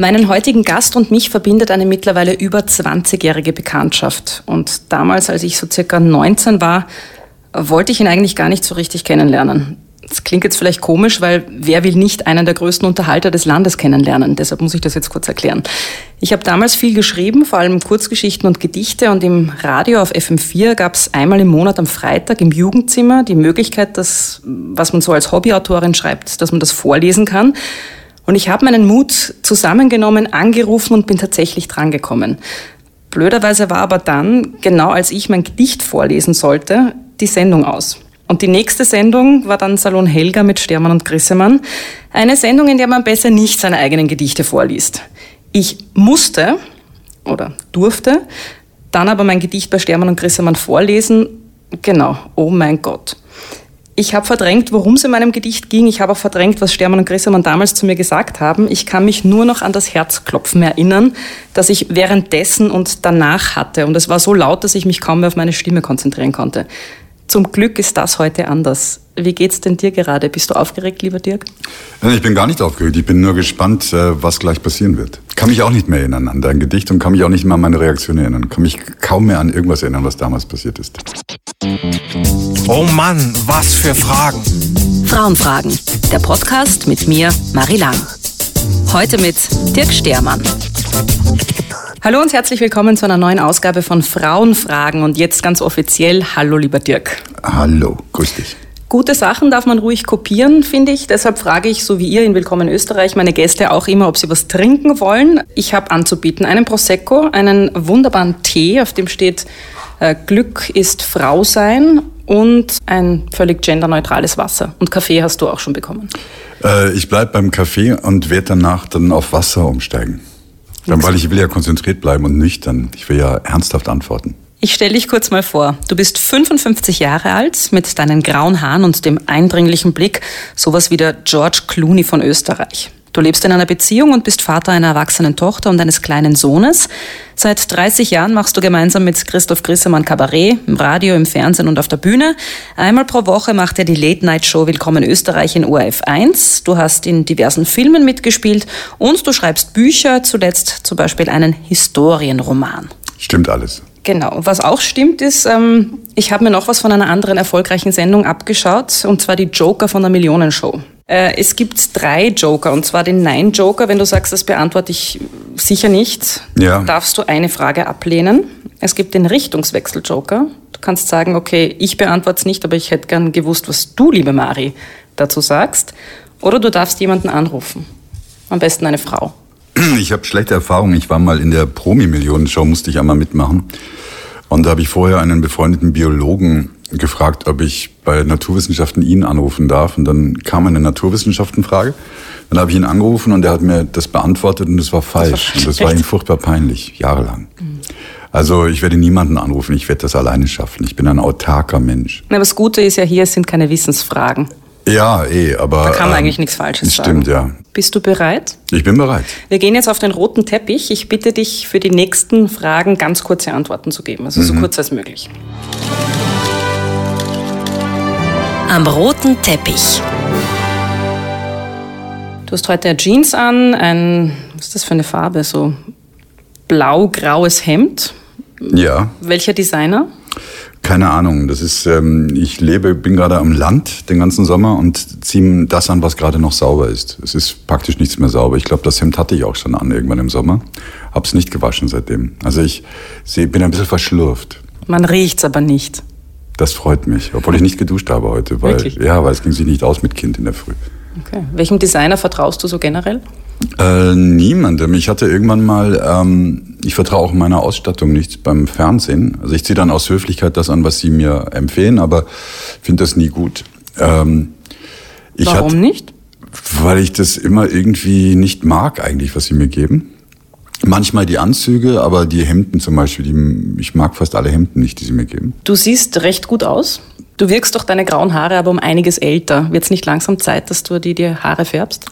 Meinen heutigen Gast und mich verbindet eine mittlerweile über 20-jährige Bekanntschaft. Und damals, als ich so circa 19 war, wollte ich ihn eigentlich gar nicht so richtig kennenlernen. Das klingt jetzt vielleicht komisch, weil wer will nicht einen der größten Unterhalter des Landes kennenlernen? Deshalb muss ich das jetzt kurz erklären. Ich habe damals viel geschrieben, vor allem Kurzgeschichten und Gedichte und im Radio auf FM4 gab es einmal im Monat am Freitag im Jugendzimmer die Möglichkeit, dass, was man so als Hobbyautorin schreibt, dass man das vorlesen kann. Und ich habe meinen Mut zusammengenommen, angerufen und bin tatsächlich drangekommen. Blöderweise war aber dann, genau als ich mein Gedicht vorlesen sollte, die Sendung aus. Und die nächste Sendung war dann Salon Helga mit Stermann und Grissemann. Eine Sendung, in der man besser nicht seine eigenen Gedichte vorliest. Ich musste oder durfte dann aber mein Gedicht bei Stermann und Grissemann vorlesen. Genau, oh mein Gott. Ich habe verdrängt, worum es in meinem Gedicht ging. Ich habe auch verdrängt, was Stermann und Grissemann damals zu mir gesagt haben. Ich kann mich nur noch an das Herzklopfen erinnern, das ich währenddessen und danach hatte. Und es war so laut, dass ich mich kaum mehr auf meine Stimme konzentrieren konnte. Zum Glück ist das heute anders. Wie geht's denn dir gerade? Bist du aufgeregt, lieber Dirk? Ich bin gar nicht aufgeregt. Ich bin nur gespannt, äh, was gleich passieren wird. Kann mich auch nicht mehr erinnern an dein Gedicht und kann mich auch nicht mehr an meine Reaktion erinnern. Kann mich kaum mehr an irgendwas erinnern, was damals passiert ist. Oh Mann, was für Fragen. Frauenfragen, der Podcast mit mir, Marie Lang. Heute mit Dirk Stermann. Hallo und herzlich willkommen zu einer neuen Ausgabe von Frauenfragen und jetzt ganz offiziell Hallo lieber Dirk. Hallo, grüß dich. Gute Sachen darf man ruhig kopieren, finde ich. Deshalb frage ich, so wie ihr in Willkommen Österreich, meine Gäste auch immer, ob sie was trinken wollen. Ich habe anzubieten einen Prosecco, einen wunderbaren Tee, auf dem steht äh, Glück ist Frau sein und ein völlig genderneutrales Wasser. Und Kaffee hast du auch schon bekommen. Äh, ich bleibe beim Kaffee und werde danach dann auf Wasser umsteigen. Dann, weil ich will ja konzentriert bleiben und nüchtern. Ich will ja ernsthaft antworten. Ich stelle dich kurz mal vor. Du bist 55 Jahre alt, mit deinen grauen Haaren und dem eindringlichen Blick, sowas wie der George Clooney von Österreich. Du lebst in einer Beziehung und bist Vater einer erwachsenen Tochter und eines kleinen Sohnes. Seit 30 Jahren machst du gemeinsam mit Christoph Grissemann Kabarett, im Radio, im Fernsehen und auf der Bühne. Einmal pro Woche macht er die Late-Night-Show Willkommen Österreich in ORF 1. Du hast in diversen Filmen mitgespielt und du schreibst Bücher, zuletzt zum Beispiel einen Historienroman. Stimmt alles. Genau. Was auch stimmt ist, ähm, ich habe mir noch was von einer anderen erfolgreichen Sendung abgeschaut, und zwar die Joker von der Millionenshow. Äh, es gibt drei Joker, und zwar den Nein-Joker. Wenn du sagst, das beantworte ich sicher nicht, ja. darfst du eine Frage ablehnen. Es gibt den Richtungswechsel-Joker. Du kannst sagen, okay, ich beantworte es nicht, aber ich hätte gern gewusst, was du, liebe Mari, dazu sagst. Oder du darfst jemanden anrufen. Am besten eine Frau. Ich habe schlechte Erfahrungen. Ich war mal in der Promi-Millionenshow, musste ich einmal mitmachen. Und da habe ich vorher einen befreundeten Biologen gefragt, ob ich bei Naturwissenschaften ihn anrufen darf. Und dann kam eine Naturwissenschaftenfrage. Dann habe ich ihn angerufen und er hat mir das beantwortet und das war falsch. Das war und das war ihm furchtbar peinlich, jahrelang. Mhm. Also ich werde niemanden anrufen, ich werde das alleine schaffen. Ich bin ein autarker Mensch. Na, das Gute ist ja hier, es sind keine Wissensfragen. Ja, eh, aber. Da kann man ähm, eigentlich nichts Falsches sagen. Stimmt, ja. Bist du bereit? Ich bin bereit. Wir gehen jetzt auf den roten Teppich. Ich bitte dich, für die nächsten Fragen ganz kurze Antworten zu geben, also mhm. so kurz als möglich. Am roten Teppich. Du hast heute Jeans an, ein, was ist das für eine Farbe? So blau-graues Hemd. Ja. Welcher Designer? Keine Ahnung. Das ist, ähm, ich lebe, bin gerade am Land den ganzen Sommer und ziehe das an, was gerade noch sauber ist. Es ist praktisch nichts mehr sauber. Ich glaube, das Hemd hatte ich auch schon an irgendwann im Sommer. Hab's nicht gewaschen seitdem. Also ich seh, bin ein bisschen verschlurft. Man riecht's aber nicht. Das freut mich, obwohl ich nicht geduscht habe heute, weil Wirklich? ja, weil es ging sich nicht aus mit Kind in der Früh. Okay. Welchem Designer vertraust du so generell? Äh, niemandem. Ich hatte irgendwann mal, ähm, ich vertraue auch meiner Ausstattung nicht beim Fernsehen. Also ich ziehe dann aus Höflichkeit das an, was sie mir empfehlen, aber finde das nie gut. Ähm, Warum hatte, nicht? Weil ich das immer irgendwie nicht mag, eigentlich, was sie mir geben. Manchmal die Anzüge, aber die Hemden zum Beispiel, die, ich mag fast alle Hemden nicht, die sie mir geben. Du siehst recht gut aus. Du wirkst doch deine grauen Haare aber um einiges älter. Wird es nicht langsam Zeit, dass du dir die Haare färbst?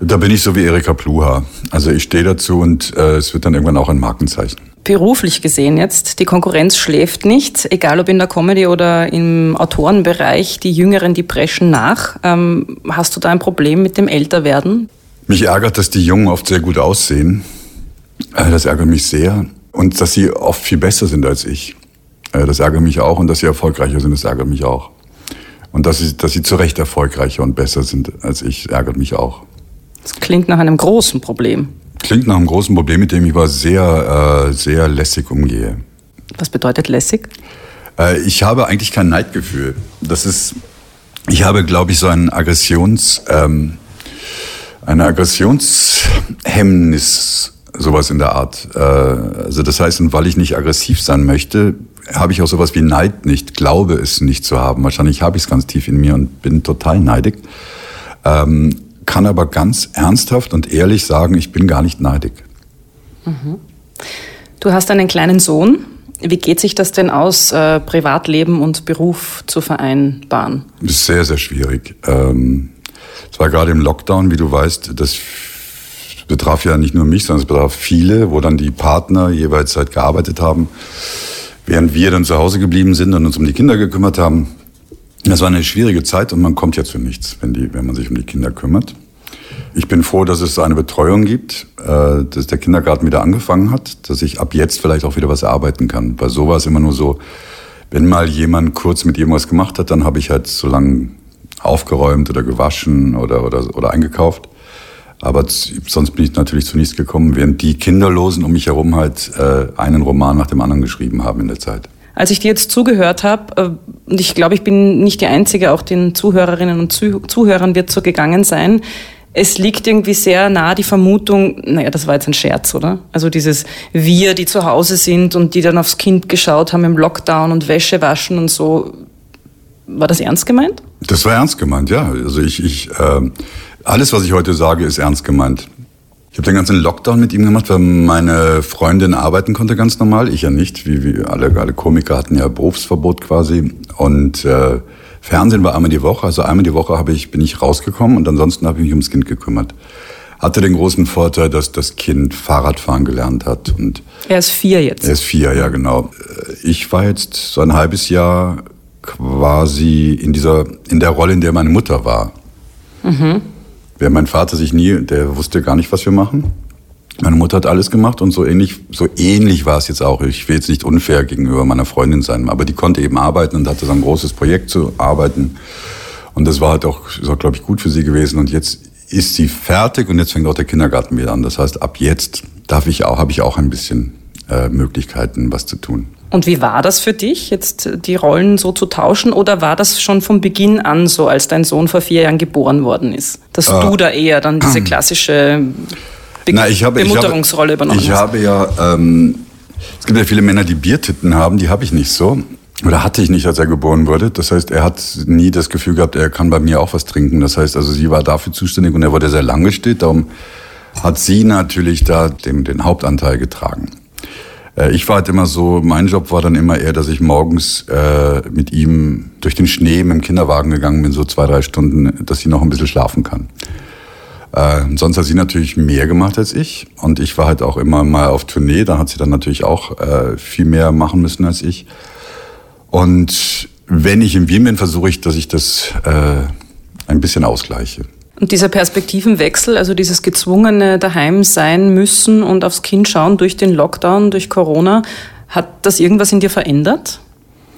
Da bin ich so wie Erika Pluha. Also ich stehe dazu und äh, es wird dann irgendwann auch ein Markenzeichen. Beruflich gesehen jetzt, die Konkurrenz schläft nicht, egal ob in der Comedy oder im Autorenbereich, die Jüngeren, die preschen nach. Ähm, hast du da ein Problem mit dem Älterwerden? Mich ärgert, dass die Jungen oft sehr gut aussehen. Äh, das ärgert mich sehr. Und dass sie oft viel besser sind als ich. Äh, das ärgert mich auch. Und dass sie erfolgreicher sind, das ärgert mich auch. Und dass sie, dass sie zu Recht erfolgreicher und besser sind als ich, ärgert mich auch. Das klingt nach einem großen Problem. Klingt nach einem großen Problem, mit dem ich aber sehr, äh, sehr lässig umgehe. Was bedeutet lässig? Äh, ich habe eigentlich kein Neidgefühl. Das ist, ich habe, glaube ich, so ein Aggressions, ähm, eine Aggressionshemmnis, sowas in der Art. Äh, also das heißt, weil ich nicht aggressiv sein möchte, habe ich auch sowas wie Neid nicht, glaube es nicht zu haben. Wahrscheinlich habe ich es ganz tief in mir und bin total neidig. Ähm, kann aber ganz ernsthaft und ehrlich sagen, ich bin gar nicht neidig. Mhm. Du hast einen kleinen Sohn. Wie geht sich das denn aus, äh, Privatleben und Beruf zu vereinbaren? Das ist sehr, sehr schwierig. Ähm, es war gerade im Lockdown, wie du weißt, das betraf ja nicht nur mich, sondern es betraf viele, wo dann die Partner jeweils halt gearbeitet haben, während wir dann zu Hause geblieben sind und uns um die Kinder gekümmert haben. Das war eine schwierige Zeit und man kommt ja zu nichts, wenn, die, wenn man sich um die Kinder kümmert. Ich bin froh, dass es eine Betreuung gibt, äh, dass der Kindergarten wieder angefangen hat, dass ich ab jetzt vielleicht auch wieder was erarbeiten kann. Weil so war es immer nur so, wenn mal jemand kurz mit irgendwas gemacht hat, dann habe ich halt so lange aufgeräumt oder gewaschen oder, oder, oder eingekauft. Aber sonst bin ich natürlich zu nichts gekommen, während die Kinderlosen um mich herum halt äh, einen Roman nach dem anderen geschrieben haben in der Zeit. Als ich dir jetzt zugehört habe, äh, und ich glaube, ich bin nicht die Einzige, auch den Zuhörerinnen und Zuhörern wird so gegangen sein, es liegt irgendwie sehr nah die Vermutung, naja, das war jetzt ein Scherz, oder? Also dieses Wir, die zu Hause sind und die dann aufs Kind geschaut haben im Lockdown und Wäsche waschen und so. War das ernst gemeint? Das war ernst gemeint, ja. Also ich, ich äh, alles, was ich heute sage, ist ernst gemeint. Ich habe den ganzen Lockdown mit ihm gemacht, weil meine Freundin arbeiten konnte ganz normal, ich ja nicht. Wie, wie alle, alle Komiker hatten ja Berufsverbot quasi. Und äh, Fernsehen war einmal die Woche, also einmal die Woche habe ich, bin ich rausgekommen und ansonsten habe ich mich ums Kind gekümmert. Hatte den großen Vorteil, dass das Kind Fahrradfahren gelernt hat. Und er ist vier jetzt. Er ist vier, ja genau. Ich war jetzt so ein halbes Jahr quasi in dieser, in der Rolle, in der meine Mutter war. Mhm. Wer mein Vater sich nie, der wusste gar nicht, was wir machen. Meine Mutter hat alles gemacht und so ähnlich, so ähnlich war es jetzt auch. Ich will jetzt nicht unfair gegenüber meiner Freundin sein, aber die konnte eben arbeiten und hatte so ein großes Projekt zu arbeiten. Und das war halt auch, so, glaube ich, gut für sie gewesen. Und jetzt ist sie fertig und jetzt fängt auch der Kindergarten wieder an. Das heißt, ab jetzt darf ich auch, habe ich auch ein bisschen äh, Möglichkeiten, was zu tun. Und wie war das für dich, jetzt die Rollen so zu tauschen? Oder war das schon von Beginn an so, als dein Sohn vor vier Jahren geboren worden ist? Dass äh, du da eher dann diese klassische Be Na, ich habe, Bemutterungsrolle ich habe, übernommen Ich habe ja, ähm, es gibt ja viele Männer, die Biertitten haben, die habe ich nicht so. Oder hatte ich nicht, als er geboren wurde. Das heißt, er hat nie das Gefühl gehabt, er kann bei mir auch was trinken. Das heißt, also sie war dafür zuständig und er wurde sehr lange steht. Darum hat sie natürlich da den, den Hauptanteil getragen. Äh, ich war halt immer so, mein Job war dann immer eher, dass ich morgens äh, mit ihm durch den Schnee mit dem Kinderwagen gegangen bin, so zwei, drei Stunden, dass sie noch ein bisschen schlafen kann. Äh, sonst hat sie natürlich mehr gemacht als ich. Und ich war halt auch immer mal auf Tournee. Da hat sie dann natürlich auch äh, viel mehr machen müssen als ich. Und wenn ich im Wien bin, versuche ich, dass ich das äh, ein bisschen ausgleiche. Und dieser Perspektivenwechsel, also dieses gezwungene daheim sein müssen und aufs Kind schauen durch den Lockdown, durch Corona, hat das irgendwas in dir verändert?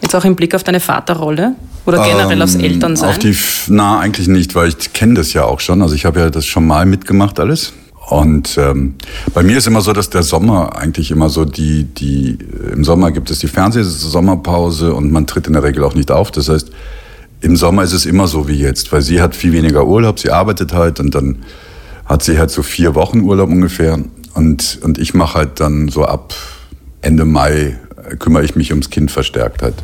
Jetzt auch im Blick auf deine Vaterrolle oder generell ähm, aufs Elternsein? Auf die, na, eigentlich nicht, weil ich kenne das ja auch schon. Also ich habe ja das schon mal mitgemacht alles. Und ähm, bei mir ist immer so, dass der Sommer eigentlich immer so die, die, im Sommer gibt es die Fernsehsommerpause und man tritt in der Regel auch nicht auf. Das heißt, im Sommer ist es immer so wie jetzt, weil sie hat viel weniger Urlaub, sie arbeitet halt und dann hat sie halt so vier Wochen Urlaub ungefähr und, und ich mache halt dann so ab Ende Mai äh, kümmere ich mich ums Kind verstärkt halt.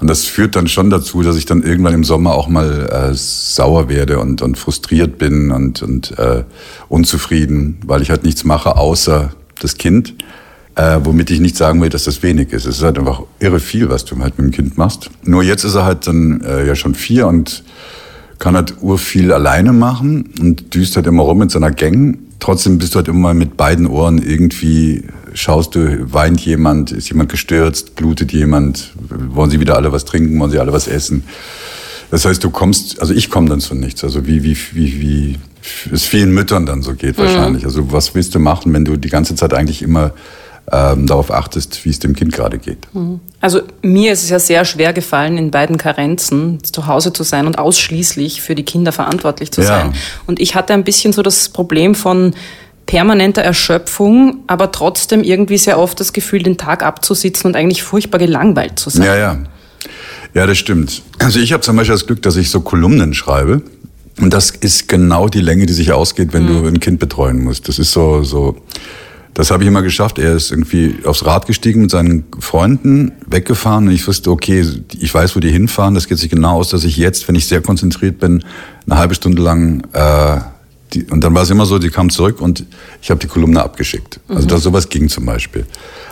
Und das führt dann schon dazu, dass ich dann irgendwann im Sommer auch mal äh, sauer werde und, und frustriert bin und, und äh, unzufrieden, weil ich halt nichts mache außer das Kind äh, womit ich nicht sagen will, dass das wenig ist. Es ist halt einfach irre viel, was du halt mit dem Kind machst. Nur jetzt ist er halt dann äh, ja schon vier und kann halt urviel alleine machen und düst halt immer rum mit seiner Gang. Trotzdem bist du halt immer mit beiden Ohren irgendwie, schaust du, weint jemand, ist jemand gestürzt, blutet jemand, wollen sie wieder alle was trinken, wollen sie alle was essen. Das heißt, du kommst, also ich komme dann zu nichts. Also wie, wie, wie, wie es vielen Müttern dann so geht wahrscheinlich. Mhm. Also was willst du machen, wenn du die ganze Zeit eigentlich immer ähm, darauf achtest, wie es dem Kind gerade geht. Mhm. Also mir ist es ja sehr schwer gefallen, in beiden Karenzen zu Hause zu sein und ausschließlich für die Kinder verantwortlich zu ja. sein. Und ich hatte ein bisschen so das Problem von permanenter Erschöpfung, aber trotzdem irgendwie sehr oft das Gefühl, den Tag abzusitzen und eigentlich furchtbar gelangweilt zu sein. Ja, ja. Ja, das stimmt. Also ich habe zum Beispiel das Glück, dass ich so Kolumnen schreibe. Und das ist genau die Länge, die sich ausgeht, wenn mhm. du ein Kind betreuen musst. Das ist so, so, das habe ich immer geschafft. Er ist irgendwie aufs Rad gestiegen mit seinen Freunden, weggefahren und ich wusste, okay, ich weiß, wo die hinfahren. Das geht sich genau aus, dass ich jetzt, wenn ich sehr konzentriert bin, eine halbe Stunde lang äh, die, und dann war es immer so, die kam zurück und ich habe die Kolumne abgeschickt. Also mhm. das, sowas ging zum Beispiel.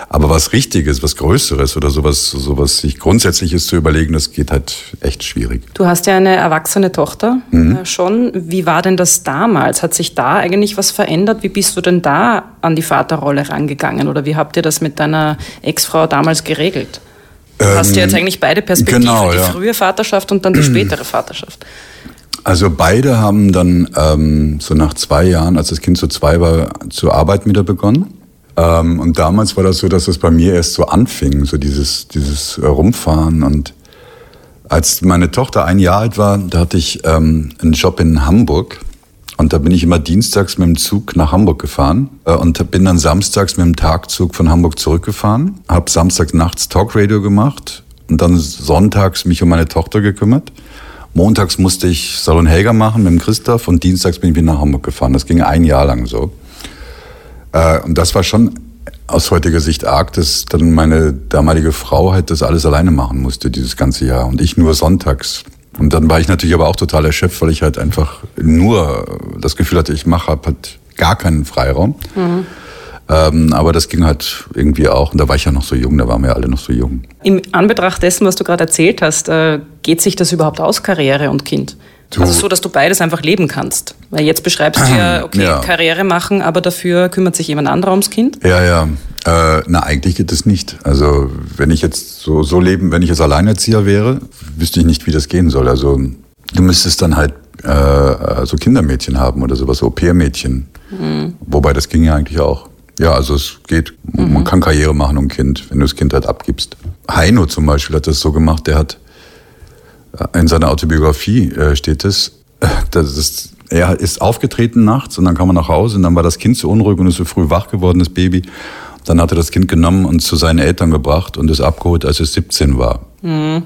Aber was Richtiges, was Größeres oder sowas, sowas sich Grundsätzliches zu überlegen, das geht halt echt schwierig. Du hast ja eine erwachsene Tochter mhm. äh, schon. Wie war denn das damals? Hat sich da eigentlich was verändert? Wie bist du denn da an die Vaterrolle rangegangen? Oder wie habt ihr das mit deiner Ex-Frau damals geregelt? Du ähm, hast ja jetzt eigentlich beide Perspektiven, genau, die ja. frühe Vaterschaft und dann die spätere Vaterschaft. Also beide haben dann ähm, so nach zwei Jahren, als das Kind so zwei war, zu arbeiten wieder begonnen. Ähm, und damals war das so, dass es bei mir erst so anfing, so dieses, dieses Rumfahren. Und als meine Tochter ein Jahr alt war, da hatte ich ähm, einen Job in Hamburg. Und da bin ich immer dienstags mit dem Zug nach Hamburg gefahren äh, und bin dann samstags mit dem Tagzug von Hamburg zurückgefahren. Hab samstags nachts Talkradio gemacht und dann sonntags mich um meine Tochter gekümmert. Montags musste ich Salon Helga machen mit dem Christoph und dienstags bin ich wieder nach Hamburg gefahren. Das ging ein Jahr lang so. Äh, und das war schon aus heutiger Sicht arg, dass dann meine damalige Frau halt das alles alleine machen musste, dieses ganze Jahr. Und ich nur sonntags. Und dann war ich natürlich aber auch total erschöpft, weil ich halt einfach nur das Gefühl hatte, ich mache halt gar keinen Freiraum. Mhm. Ähm, aber das ging halt irgendwie auch. Und da war ich ja noch so jung, da waren wir ja alle noch so jung. Im Anbetracht dessen, was du gerade erzählt hast, äh, geht sich das überhaupt aus, Karriere und Kind? Du. Also so, dass du beides einfach leben kannst. Weil jetzt beschreibst du ja, okay, ja. Karriere machen, aber dafür kümmert sich jemand anderer ums Kind. Ja, ja. Äh, na, eigentlich geht das nicht. Also wenn ich jetzt so, so leben, wenn ich jetzt Alleinerzieher wäre, wüsste ich nicht, wie das gehen soll. Also du müsstest dann halt äh, so Kindermädchen haben oder sowas, Au-pair-Mädchen. Mhm. Wobei das ging ja eigentlich auch. Ja, also es geht, mhm. man kann Karriere machen um Kind, wenn du das Kind halt abgibst. Heino zum Beispiel hat das so gemacht, der hat in seiner Autobiografie äh, steht es, äh, das ist, er ist aufgetreten nachts und dann kam er nach Hause und dann war das Kind so unruhig und ist so früh wach geworden, das Baby. Dann hat er das Kind genommen und zu seinen Eltern gebracht und es abgeholt, als es 17 war. Mhm.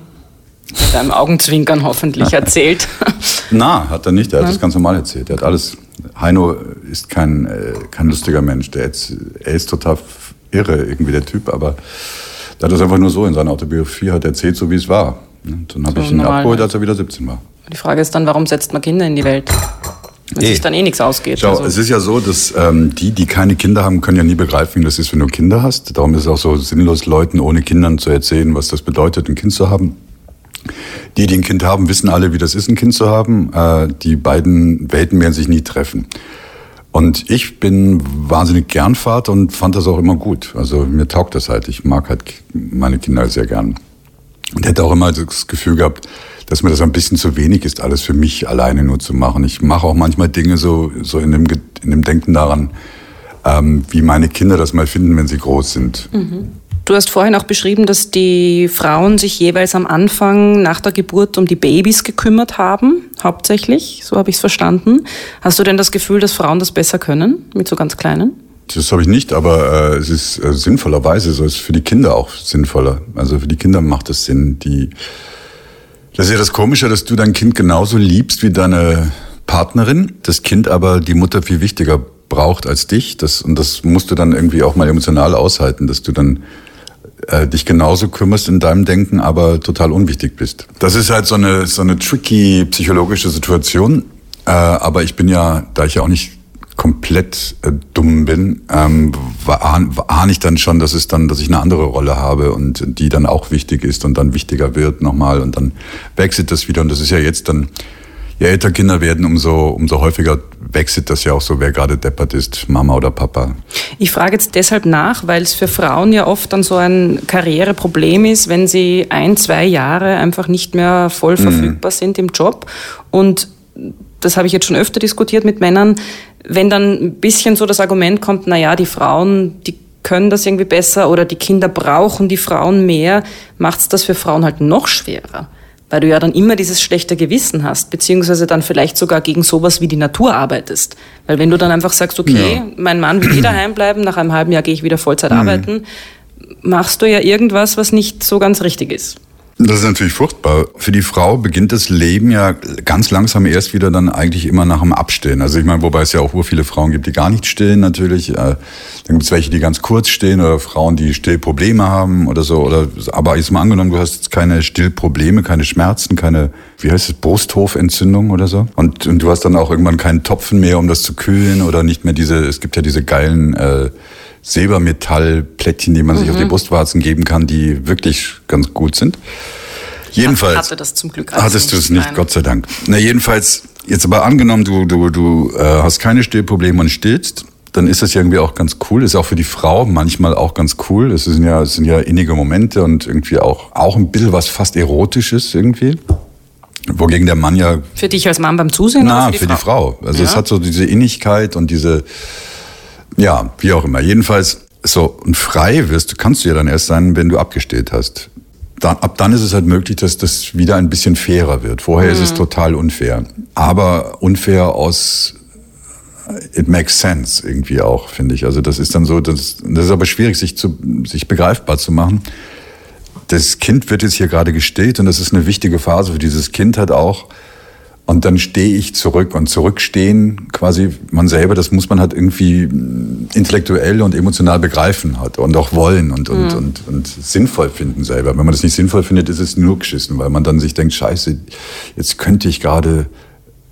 Mit einem Augenzwinkern hoffentlich erzählt. Na, hat er nicht. Er hat ja. das ganz normal erzählt. Er hat alles. Heino ist kein, äh, kein lustiger Mensch. Der ist, er ist total irre, irgendwie der Typ, aber er hat das einfach nur so in seiner Autobiografie hat erzählt, so wie es war. Und dann habe so ich ihn abgeholt, als er wieder 17 war. Die Frage ist dann, warum setzt man Kinder in die Welt? Wenn sich dann eh nichts ausgeht. Schau, also. es ist ja so, dass ähm, die, die keine Kinder haben, können ja nie begreifen, wie das ist, wenn du Kinder hast. Darum ist es auch so sinnlos, Leuten ohne Kindern zu erzählen, was das bedeutet, ein Kind zu haben. Die, die ein Kind haben, wissen alle, wie das ist, ein Kind zu haben. Äh, die beiden Welten werden sich nie treffen. Und ich bin wahnsinnig gern Vater und fand das auch immer gut. Also mir taugt das halt. Ich mag halt meine Kinder sehr gern. Und hätte auch immer das Gefühl gehabt, dass mir das ein bisschen zu wenig ist, alles für mich alleine nur zu machen. Ich mache auch manchmal Dinge so, so in, dem, in dem Denken daran, ähm, wie meine Kinder das mal finden, wenn sie groß sind. Mhm. Du hast vorhin auch beschrieben, dass die Frauen sich jeweils am Anfang nach der Geburt um die Babys gekümmert haben, hauptsächlich, so habe ich es verstanden. Hast du denn das Gefühl, dass Frauen das besser können mit so ganz kleinen? Das habe ich nicht, aber äh, es ist äh, sinnvollerweise so, es ist für die Kinder auch sinnvoller. Also für die Kinder macht es Sinn. Die, das ist ja das Komische, dass du dein Kind genauso liebst wie deine Partnerin, das Kind aber die Mutter viel wichtiger braucht als dich. Das, und das musst du dann irgendwie auch mal emotional aushalten, dass du dann äh, dich genauso kümmerst in deinem Denken, aber total unwichtig bist. Das ist halt so eine, so eine tricky psychologische Situation. Äh, aber ich bin ja, da ich ja auch nicht komplett äh, dumm bin, ähm, ahne ich dann schon, dass es dann, dass ich eine andere Rolle habe und die dann auch wichtig ist und dann wichtiger wird nochmal und dann wechselt das wieder und das ist ja jetzt dann je älter Kinder werden, umso, umso häufiger wechselt das ja auch so, wer gerade deppert ist, Mama oder Papa. Ich frage jetzt deshalb nach, weil es für Frauen ja oft dann so ein Karriereproblem ist, wenn sie ein, zwei Jahre einfach nicht mehr voll mhm. verfügbar sind im Job. Und das habe ich jetzt schon öfter diskutiert mit Männern, wenn dann ein bisschen so das Argument kommt, na ja, die Frauen, die können das irgendwie besser oder die Kinder brauchen die Frauen mehr, macht es das für Frauen halt noch schwerer. Weil du ja dann immer dieses schlechte Gewissen hast, beziehungsweise dann vielleicht sogar gegen sowas wie die Natur arbeitest. Weil wenn du dann einfach sagst, okay, ja. mein Mann will wieder heimbleiben, nach einem halben Jahr gehe ich wieder Vollzeit mhm. arbeiten, machst du ja irgendwas, was nicht so ganz richtig ist. Das ist natürlich furchtbar. Für die Frau beginnt das Leben ja ganz langsam erst wieder dann eigentlich immer nach dem Abstehen. Also ich meine, wobei es ja auch viele Frauen gibt, die gar nicht stillen natürlich. Äh, dann gibt es welche, die ganz kurz stehen oder Frauen, die Stillprobleme haben oder so. Oder, aber jetzt mal angenommen, du hast jetzt keine Stillprobleme, keine Schmerzen, keine, wie heißt es, Brusthofentzündung oder so. Und, und du hast dann auch irgendwann keinen Topfen mehr, um das zu kühlen oder nicht mehr diese, es gibt ja diese geilen... Äh, Silbermetallplättchen, die man mhm. sich auf die mhm. Brustwarzen geben kann, die wirklich ganz gut sind. Jedenfalls. Ich hatte das zum Glück Hattest du es nicht, Nein. Gott sei Dank. Na, jedenfalls, jetzt aber angenommen, du, du, du äh, hast keine Stillprobleme und stillst, dann ist das ja irgendwie auch ganz cool. Ist auch für die Frau manchmal auch ganz cool. Es sind ja, es sind ja innige Momente und irgendwie auch, auch ein bisschen was fast Erotisches irgendwie. Wogegen der Mann ja. Für dich als Mann beim Zusehen? Na, für, die, für Frau? die Frau. Also ja. es hat so diese Innigkeit und diese, ja, wie auch immer. Jedenfalls, so, und frei wirst, kannst du ja dann erst sein, wenn du abgestillt hast. Dann, ab dann ist es halt möglich, dass das wieder ein bisschen fairer wird. Vorher mhm. ist es mhm. total unfair. Aber unfair aus it makes sense irgendwie auch, finde ich. Also das ist dann so, das, das ist aber schwierig, sich, zu, sich begreifbar zu machen. Das Kind wird jetzt hier gerade gestillt und das ist eine wichtige Phase für dieses Kind hat auch. Und dann stehe ich zurück und zurückstehen, quasi man selber, das muss man halt irgendwie intellektuell und emotional begreifen hat und auch wollen und, und, mhm. und, und sinnvoll finden selber. Wenn man das nicht sinnvoll findet, ist es nur geschissen, weil man dann sich denkt, scheiße, jetzt könnte ich gerade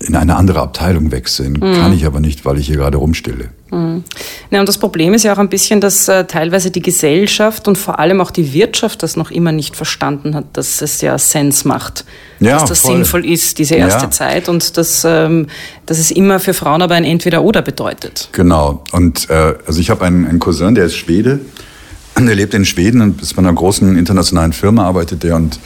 in eine andere Abteilung wechseln. Mhm. Kann ich aber nicht, weil ich hier gerade rumstille. Mhm. Ja, und das Problem ist ja auch ein bisschen, dass äh, teilweise die Gesellschaft und vor allem auch die Wirtschaft das noch immer nicht verstanden hat, dass es ja Sens macht, ja, dass das voll. sinnvoll ist, diese erste ja. Zeit und dass, ähm, dass es immer für Frauen aber ein Entweder-Oder bedeutet. Genau. Und äh, also ich habe einen, einen Cousin, der ist Schwede. Der lebt in Schweden und ist bei einer großen internationalen Firma arbeitet der und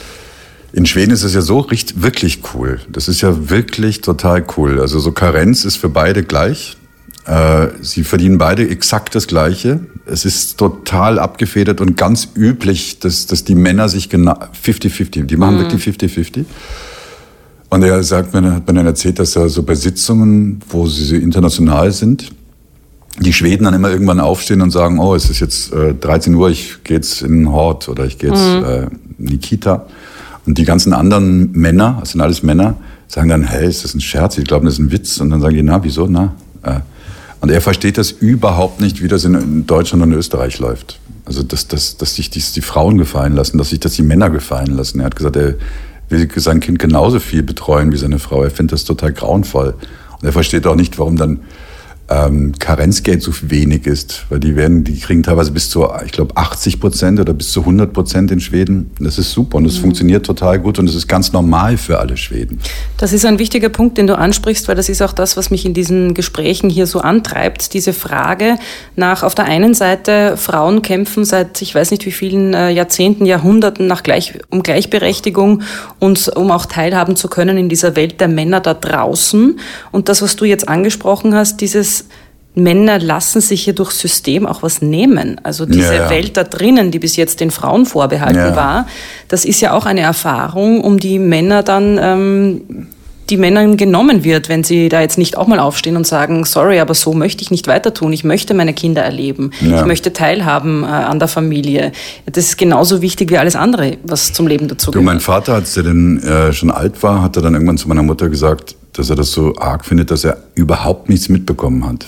in Schweden ist es ja so richtig, wirklich cool. Das ist ja wirklich total cool. Also so Karenz ist für beide gleich. Äh, sie verdienen beide exakt das Gleiche. Es ist total abgefedert und ganz üblich, dass, dass die Männer sich genau 50-50, die machen mhm. wirklich 50-50. Und er sagt mir, hat mir dann erzählt, dass er so bei Sitzungen, wo sie so international sind, die Schweden dann immer irgendwann aufstehen und sagen, oh, es ist jetzt äh, 13 Uhr, ich gehe jetzt in den Hort oder ich gehe jetzt mhm. äh, in die Kita. Und die ganzen anderen Männer, das sind alles Männer, sagen dann, hey, ist das ein Scherz? Ich glaube, das ist ein Witz. Und dann sagen die, na, wieso, na? Äh. Und er versteht das überhaupt nicht, wie das in Deutschland und Österreich läuft. Also, dass, dass, dass sich dies die Frauen gefallen lassen, dass sich das die Männer gefallen lassen. Er hat gesagt, er will sein Kind genauso viel betreuen wie seine Frau. Er findet das total grauenvoll. Und er versteht auch nicht, warum dann ähm, Karenzgeld so wenig ist, weil die werden, die kriegen teilweise bis zu, ich glaube, 80 Prozent oder bis zu 100 Prozent in Schweden. Das ist super und es mhm. funktioniert total gut und es ist ganz normal für alle Schweden. Das ist ein wichtiger Punkt, den du ansprichst, weil das ist auch das, was mich in diesen Gesprächen hier so antreibt. Diese Frage nach auf der einen Seite Frauen kämpfen seit ich weiß nicht wie vielen äh, Jahrzehnten, Jahrhunderten nach Gleich, um Gleichberechtigung und um auch teilhaben zu können in dieser Welt der Männer da draußen. Und das, was du jetzt angesprochen hast, dieses Männer lassen sich hier durch System auch was nehmen. Also diese ja, ja. Welt da drinnen, die bis jetzt den Frauen vorbehalten ja. war, das ist ja auch eine Erfahrung, um die Männer dann, ähm, die Männern genommen wird, wenn sie da jetzt nicht auch mal aufstehen und sagen, sorry, aber so möchte ich nicht weiter tun. Ich möchte meine Kinder erleben. Ich möchte teilhaben äh, an der Familie. Das ist genauso wichtig wie alles andere, was zum Leben dazu gehört. Du, mein Vater, als er denn äh, schon alt war, hat er dann irgendwann zu meiner Mutter gesagt, dass er das so arg findet, dass er überhaupt nichts mitbekommen hat.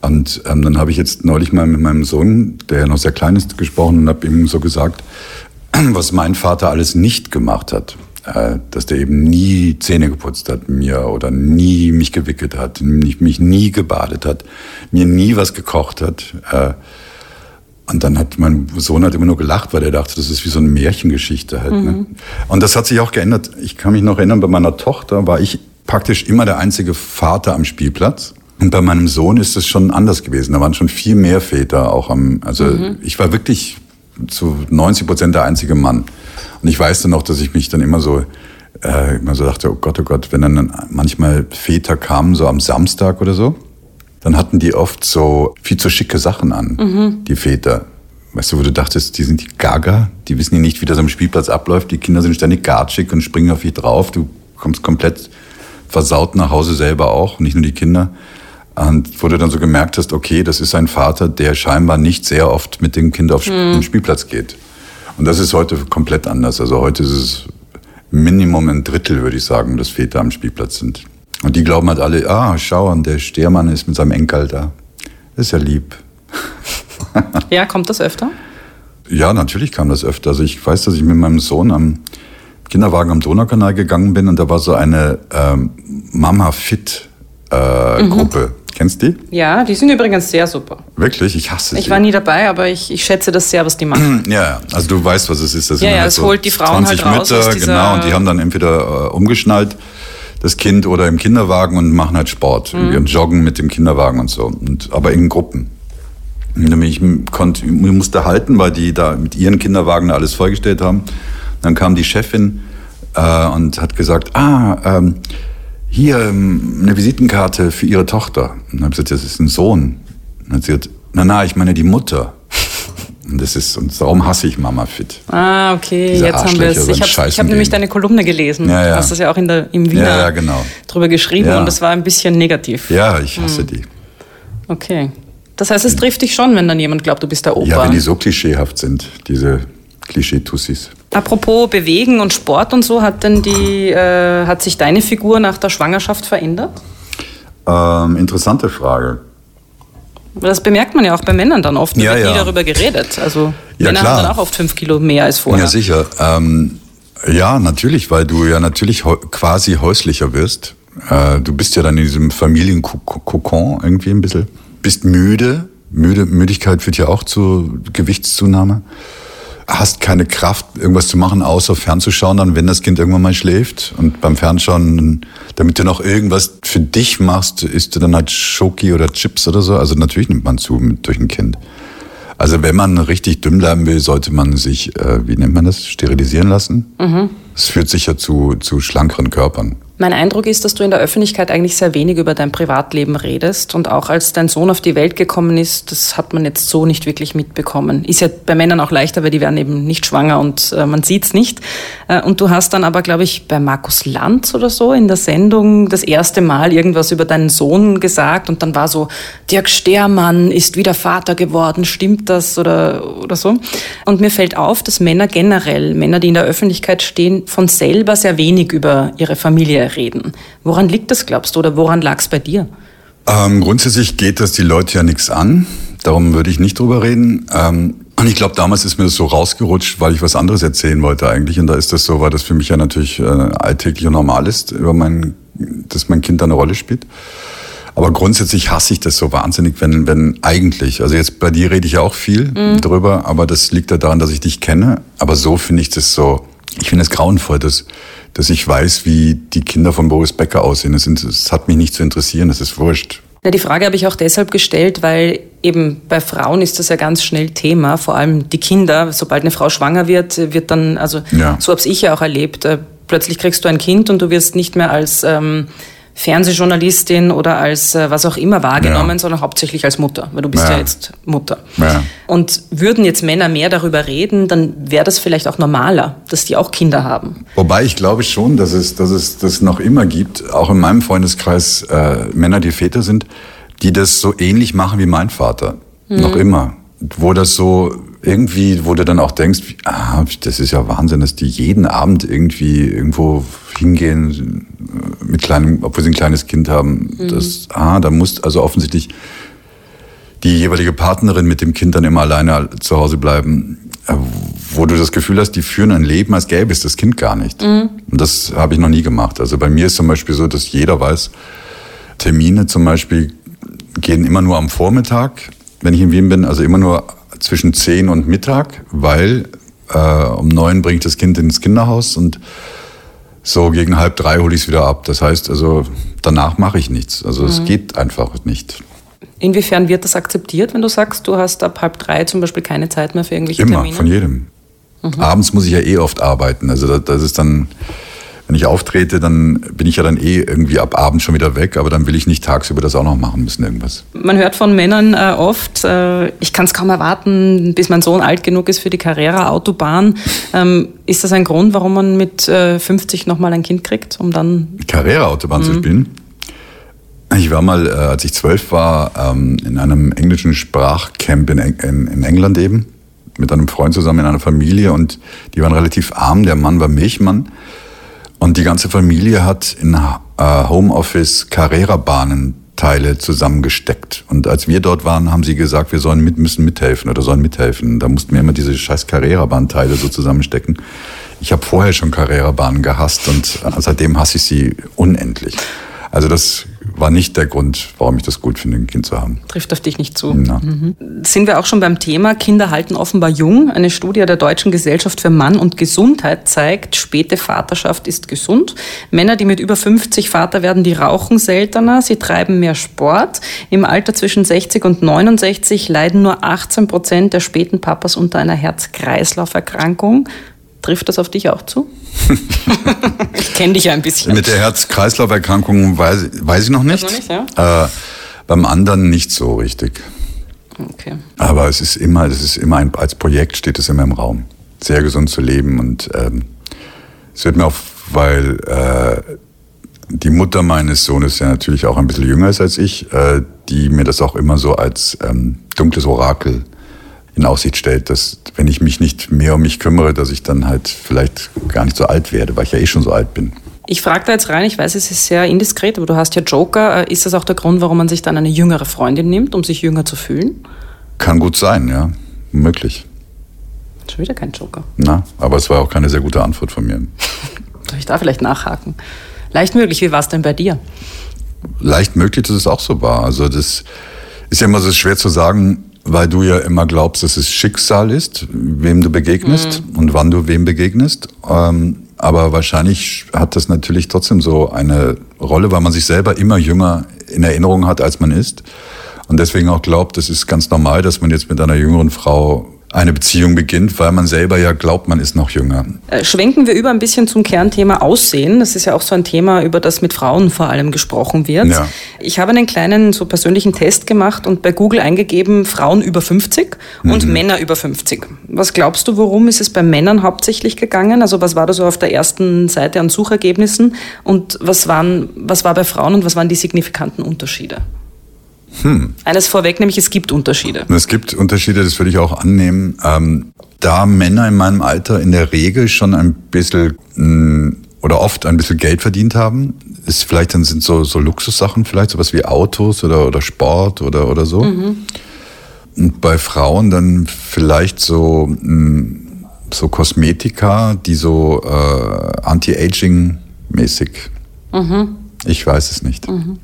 Und ähm, dann habe ich jetzt neulich mal mit meinem Sohn, der ja noch sehr klein ist, gesprochen und habe ihm so gesagt, was mein Vater alles nicht gemacht hat. Äh, dass der eben nie Zähne geputzt hat mir oder nie mich gewickelt hat, mich nie gebadet hat, mir nie was gekocht hat. Äh, und dann hat mein Sohn halt immer nur gelacht, weil er dachte, das ist wie so eine Märchengeschichte halt. Ne? Mhm. Ne? Und das hat sich auch geändert. Ich kann mich noch erinnern, bei meiner Tochter war ich praktisch immer der einzige Vater am Spielplatz. Und bei meinem Sohn ist es schon anders gewesen. Da waren schon viel mehr Väter auch am, also mhm. ich war wirklich zu 90 Prozent der einzige Mann. Und ich weiß dann noch, dass ich mich dann immer so, äh, immer so dachte, oh Gott, oh Gott, wenn dann manchmal Väter kamen, so am Samstag oder so, dann hatten die oft so viel zu schicke Sachen an, mhm. die Väter. Weißt du, wo du dachtest, die sind die Gaga, die wissen ja nicht, wie das am Spielplatz abläuft. Die Kinder sind ständig gatschig und springen auf dich drauf. Du kommst komplett versaut nach Hause selber auch, nicht nur die Kinder. Und wo du dann so gemerkt hast, okay, das ist ein Vater, der scheinbar nicht sehr oft mit dem Kind auf mhm. den Spielplatz geht. Und das ist heute komplett anders. Also heute ist es Minimum ein Drittel, würde ich sagen, dass Väter am Spielplatz sind. Und die glauben halt alle, ah, schau, und der Stehermann ist mit seinem Enkel da. Ist ja lieb. ja, kommt das öfter? Ja, natürlich kam das öfter. Also ich weiß, dass ich mit meinem Sohn am Kinderwagen am Donaukanal gegangen bin und da war so eine ähm, Mama Fit äh, mhm. Gruppe. Kennst du die? Ja, die sind übrigens sehr super. Wirklich? Ich hasse sie. Ich war nie dabei, aber ich, ich schätze das sehr, was die machen. ja, also du weißt, was es ist. Das ja, ja, halt es so holt die Frauen 20 halt raus Mütter, genau, und die haben dann entweder äh, umgeschnallt das Kind oder im Kinderwagen und machen halt Sport mhm. und joggen mit dem Kinderwagen und so. Und, aber in Gruppen. Nämlich, ich, konnte, ich musste halten, weil die da mit ihren Kinderwagen alles vorgestellt haben. Dann kam die Chefin äh, und hat gesagt, ah, ähm, hier ähm, eine Visitenkarte für ihre Tochter. Und dann habe ich gesagt, das ist ein Sohn. Und dann hat sie gesagt, na na, ich meine die Mutter. Und das ist, und darum hasse ich Mama Fit. Ah, okay, Diese jetzt haben wir es. Ich habe hab nämlich deine Kolumne gelesen. Ja, ja. Du hast das ja auch in der, im Wiener ja, ja, genau. drüber geschrieben ja. und das war ein bisschen negativ. Ja, ich hasse hm. die. Okay. Das heißt, es trifft dich schon, wenn dann jemand glaubt, du bist der Opa. Ja, wenn die so klischeehaft sind, diese Klischee-Tussis. Apropos Bewegen und Sport und so, hat denn die, äh, hat sich deine Figur nach der Schwangerschaft verändert? Ähm, interessante Frage. Das bemerkt man ja auch bei Männern dann oft. Da ja, wird ja. nie darüber geredet. Also ja, Männer klar. haben dann auch oft fünf Kilo mehr als vorher. Ja, sicher. Ähm, ja, natürlich, weil du ja natürlich quasi häuslicher wirst. Äh, du bist ja dann in diesem Familienkokon irgendwie ein bisschen. Bist müde. Müde Müdigkeit führt ja auch zu Gewichtszunahme hast keine Kraft, irgendwas zu machen, außer fernzuschauen, dann, wenn das Kind irgendwann mal schläft. Und beim Fernschauen, damit du noch irgendwas für dich machst, isst du dann halt Schoki oder Chips oder so. Also natürlich nimmt man zu mit, durch ein Kind. Also wenn man richtig dünn bleiben will, sollte man sich, äh, wie nennt man das, sterilisieren lassen. Mhm. Es führt sicher zu, zu schlankeren Körpern. Mein Eindruck ist, dass du in der Öffentlichkeit eigentlich sehr wenig über dein Privatleben redest und auch als dein Sohn auf die Welt gekommen ist, das hat man jetzt so nicht wirklich mitbekommen. Ist ja bei Männern auch leichter, weil die werden eben nicht schwanger und äh, man sieht's nicht. Äh, und du hast dann aber, glaube ich, bei Markus Lanz oder so in der Sendung das erste Mal irgendwas über deinen Sohn gesagt und dann war so, Dirk Stermann ist wieder Vater geworden, stimmt das oder, oder so? Und mir fällt auf, dass Männer generell, Männer, die in der Öffentlichkeit stehen, von selber sehr wenig über ihre Familie reden. Woran liegt das, glaubst du, oder woran lag es bei dir? Ähm, grundsätzlich geht das die Leute ja nichts an. Darum würde ich nicht drüber reden. Ähm, und ich glaube, damals ist mir das so rausgerutscht, weil ich was anderes erzählen wollte eigentlich. Und da ist das so, weil das für mich ja natürlich äh, alltäglich und normal ist, über mein, dass mein Kind da eine Rolle spielt. Aber grundsätzlich hasse ich das so wahnsinnig, wenn, wenn eigentlich, also jetzt bei dir rede ich ja auch viel mhm. drüber, aber das liegt ja daran, dass ich dich kenne. Aber so finde ich das so, ich finde es grauenvoll, dass dass ich weiß, wie die Kinder von Boris Becker aussehen. Das, sind, das hat mich nicht zu interessieren, das ist wurscht. Ja, die Frage habe ich auch deshalb gestellt, weil eben bei Frauen ist das ja ganz schnell Thema, vor allem die Kinder. Sobald eine Frau schwanger wird, wird dann, also ja. so habe ich ja auch erlebt, äh, plötzlich kriegst du ein Kind und du wirst nicht mehr als ähm, Fernsehjournalistin oder als äh, was auch immer wahrgenommen, ja. sondern hauptsächlich als Mutter, weil du bist ja, ja jetzt Mutter. Ja. Und würden jetzt Männer mehr darüber reden, dann wäre das vielleicht auch normaler, dass die auch Kinder haben. Wobei ich glaube schon, dass es, dass es das noch immer gibt, auch in meinem Freundeskreis äh, Männer, die Väter sind, die das so ähnlich machen wie mein Vater. Mhm. Noch immer. Wo das so irgendwie, wo du dann auch denkst, ah, das ist ja Wahnsinn, dass die jeden Abend irgendwie irgendwo hingehen mit kleinem, obwohl sie ein kleines Kind haben. Mhm. Das, ah, da muss also offensichtlich die jeweilige Partnerin mit dem Kind dann immer alleine zu Hause bleiben, äh, wo du das Gefühl hast, die führen ein Leben, als gäbe es das Kind gar nicht. Mhm. Und das habe ich noch nie gemacht. Also bei mir ist zum Beispiel so, dass jeder weiß, Termine zum Beispiel gehen immer nur am Vormittag, wenn ich in Wien bin, also immer nur zwischen 10 und Mittag, weil äh, um neun bringe ich das Kind ins Kinderhaus und So gegen halb drei hole ich es wieder ab. Das heißt also, danach mache ich nichts. Also es mhm. geht einfach nicht. Inwiefern wird das akzeptiert, wenn du sagst, du hast ab halb drei zum Beispiel keine Zeit mehr für irgendwelche Immer, Termine? Immer, von jedem. Mhm. Abends muss ich ja eh oft arbeiten. Also das ist dann, wenn ich auftrete, dann bin ich ja dann eh irgendwie ab Abend schon wieder weg, aber dann will ich nicht tagsüber das auch noch machen müssen, irgendwas. Man hört von Männern äh, oft, äh, ich kann es kaum erwarten, bis mein Sohn alt genug ist für die Carrera-Autobahn. Ähm, ist das ein Grund, warum man mit äh, 50 nochmal ein Kind kriegt, um dann... Carrera-Autobahn mhm. zu spielen? Ich war mal, äh, als ich zwölf war, ähm, in einem englischen Sprachcamp in, in, in England eben mit einem Freund zusammen in einer Familie und die waren relativ arm. Der Mann war Milchmann und die ganze Familie hat in äh, Homeoffice Carrera-Bahnenteile zusammengesteckt. Und als wir dort waren, haben sie gesagt, wir sollen mit, müssen mithelfen oder sollen mithelfen. Da mussten wir immer diese scheiß Carrera-Bahnteile so zusammenstecken. Ich habe vorher schon Carrera-Bahnen gehasst und äh, seitdem hasse ich sie unendlich. Also das war nicht der Grund, warum ich das gut finde, ein Kind zu haben. Trifft auf dich nicht zu. Mhm. Sind wir auch schon beim Thema, Kinder halten offenbar jung. Eine Studie der Deutschen Gesellschaft für Mann und Gesundheit zeigt, späte Vaterschaft ist gesund. Männer, die mit über 50 Vater werden, die rauchen seltener, sie treiben mehr Sport. Im Alter zwischen 60 und 69 leiden nur 18 Prozent der späten Papas unter einer Herz-Kreislauf-Erkrankung. Trifft das auf dich auch zu? ich kenne dich ja ein bisschen. Mit der Herz-Kreislauf-Erkrankung weiß, weiß, ich noch nicht. Noch nicht ja? äh, beim anderen nicht so richtig. Okay. Aber es ist immer, es ist immer ein, als Projekt steht es immer im Raum, sehr gesund zu leben und ähm, es wird mir auch, weil äh, die Mutter meines Sohnes ja natürlich auch ein bisschen jünger ist als ich, äh, die mir das auch immer so als ähm, dunkles Orakel in Aussicht stellt, dass wenn ich mich nicht mehr um mich kümmere, dass ich dann halt vielleicht gar nicht so alt werde, weil ich ja eh schon so alt bin. Ich frage da jetzt rein, ich weiß, es ist sehr indiskret, aber du hast ja Joker. Äh, ist das auch der Grund, warum man sich dann eine jüngere Freundin nimmt, um sich jünger zu fühlen? Kann gut sein, ja. Möglich. Schon wieder kein Joker. Na, aber es war auch keine sehr gute Antwort von mir. Soll ich da vielleicht nachhaken? Leicht möglich, wie war es denn bei dir? Leicht möglich, dass es auch so war. Also das ist ja immer so schwer zu sagen, weil du ja immer glaubst, dass es Schicksal ist, wem du begegnest mhm. und wann du wem begegnest. Ähm, aber wahrscheinlich hat das natürlich trotzdem so eine Rolle, weil man sich selber immer jünger in Erinnerung hat, als man ist. Und deswegen auch glaubt, es ist ganz normal, dass man jetzt mit einer jüngeren Frau eine Beziehung beginnt, weil man selber ja glaubt, man ist noch jünger. Äh, schwenken wir über ein bisschen zum Kernthema Aussehen. Das ist ja auch so ein Thema, über das mit Frauen vor allem gesprochen wird. Ja. Ich habe einen kleinen so persönlichen Test gemacht und bei Google eingegeben Frauen über 50 und mhm. Männer über 50. Was glaubst du, worum ist es bei Männern hauptsächlich gegangen? Also was war da so auf der ersten Seite an Suchergebnissen und was waren was war bei Frauen und was waren die signifikanten Unterschiede? Hm. Eines vorweg, nämlich es gibt Unterschiede. Es gibt Unterschiede, das würde ich auch annehmen. Ähm, da Männer in meinem Alter in der Regel schon ein bisschen mh, hm, oder oft ein bisschen Geld verdient haben, ist vielleicht dann sind so, so Luxussachen vielleicht, sowas wie Autos oder, oder Sport oder, oder so. Mhm. Und bei Frauen dann vielleicht so, mh, hm, so Kosmetika, die so äh, Anti-Aging-mäßig mhm. Ich weiß es nicht. Mhm.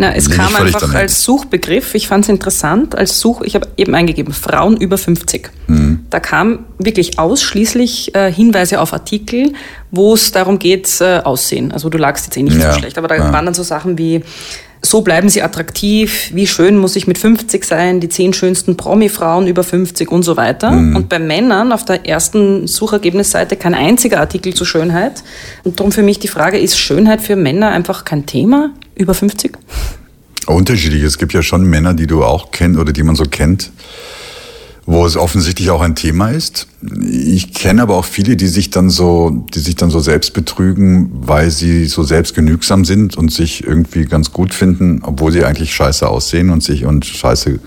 Na, es kam einfach als Suchbegriff. Ich fand es interessant. Als Such, ich habe eben eingegeben Frauen über 50. Mhm. Da kam wirklich ausschließlich äh, Hinweise auf Artikel, wo es darum geht, äh, Aussehen. Also du lagst jetzt eh nicht ja. so schlecht, aber da ja. waren dann so Sachen wie so bleiben sie attraktiv, wie schön muss ich mit 50 sein, die zehn schönsten Promi-Frauen über 50 und so weiter. Mhm. Und bei Männern auf der ersten Suchergebnisseite kein einziger Artikel zu Schönheit. Und darum für mich die Frage, ist Schönheit für Männer einfach kein Thema über 50? Unterschiedlich. Es gibt ja schon Männer, die du auch kennst oder die man so kennt, wo es offensichtlich auch ein Thema ist. Ich kenne aber auch viele, die sich dann so, die sich dann so selbst betrügen, weil sie so selbstgenügsam sind und sich irgendwie ganz gut finden, obwohl sie eigentlich scheiße aussehen und sich und scheiße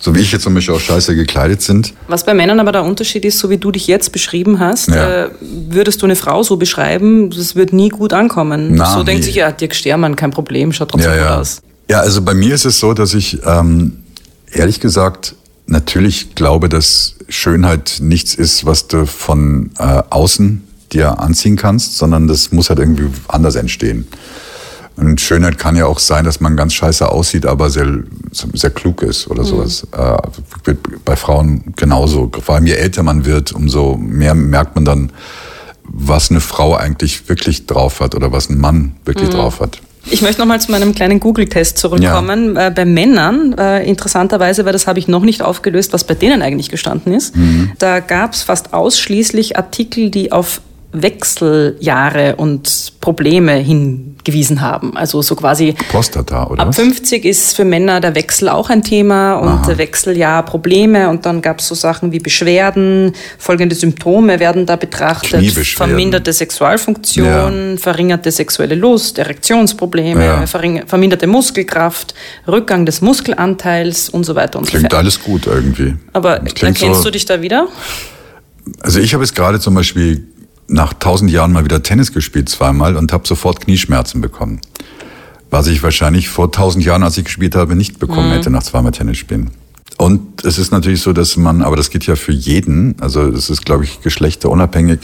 so wie ich jetzt zum Beispiel auch scheiße gekleidet sind. Was bei Männern aber der Unterschied ist, so wie du dich jetzt beschrieben hast, ja. äh, würdest du eine Frau so beschreiben, das wird nie gut ankommen. Na, so denkt sich, ja, Dirk Stermann, kein Problem, schaut trotzdem ja, ja. gut aus. Ja, also bei mir ist es so, dass ich ähm, ehrlich gesagt natürlich glaube, dass Schönheit nichts ist, was du von äh, außen dir anziehen kannst, sondern das muss halt irgendwie anders entstehen. Und Schönheit kann ja auch sein, dass man ganz scheiße aussieht, aber sehr, sehr klug ist oder mhm. sowas. Äh, bei Frauen genauso. Vor allem je älter man wird, umso mehr merkt man dann, was eine Frau eigentlich wirklich drauf hat oder was ein Mann wirklich mhm. drauf hat. Ich möchte nochmal zu meinem kleinen Google-Test zurückkommen. Ja. Äh, bei Männern, äh, interessanterweise, weil das habe ich noch nicht aufgelöst, was bei denen eigentlich gestanden ist. Mhm. Da gab es fast ausschließlich Artikel, die auf Wechseljahre und Probleme hingewiesen haben. Also so quasi Prostata, oder? Ab was? 50 ist für Männer der Wechsel auch ein Thema und Aha. Wechseljahr Probleme und dann gab es so Sachen wie Beschwerden, folgende Symptome werden da betrachtet. Verminderte Sexualfunktion, ja. verringerte sexuelle Lust, Erektionsprobleme, ja. verminderte Muskelkraft, Rückgang des Muskelanteils und so weiter und Klingt so fort. Klingt alles gut irgendwie. Aber erkennst so, du dich da wieder? Also ich habe es gerade zum Beispiel nach tausend Jahren mal wieder Tennis gespielt zweimal und habe sofort Knieschmerzen bekommen. Was ich wahrscheinlich vor tausend Jahren, als ich gespielt habe, nicht bekommen mhm. hätte nach zweimal Tennis spielen. Und es ist natürlich so, dass man, aber das geht ja für jeden, also es ist, glaube ich, geschlechterunabhängig,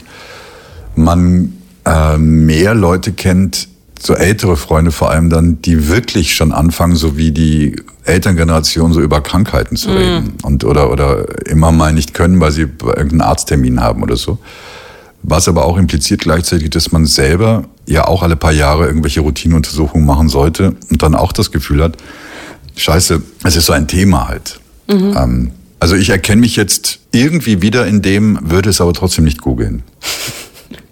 man äh, mehr Leute kennt, so ältere Freunde vor allem dann, die wirklich schon anfangen, so wie die Elterngeneration, so über Krankheiten zu mhm. reden und oder oder immer mal nicht können, weil sie irgendeinen Arzttermin haben oder so. Was aber auch impliziert gleichzeitig, dass man selber ja auch alle paar Jahre irgendwelche Routineuntersuchungen machen sollte und dann auch das Gefühl hat, scheiße, es ist so ein Thema halt. Mhm. Ähm, also ich erkenne mich jetzt irgendwie wieder in dem, würde es aber trotzdem nicht googeln.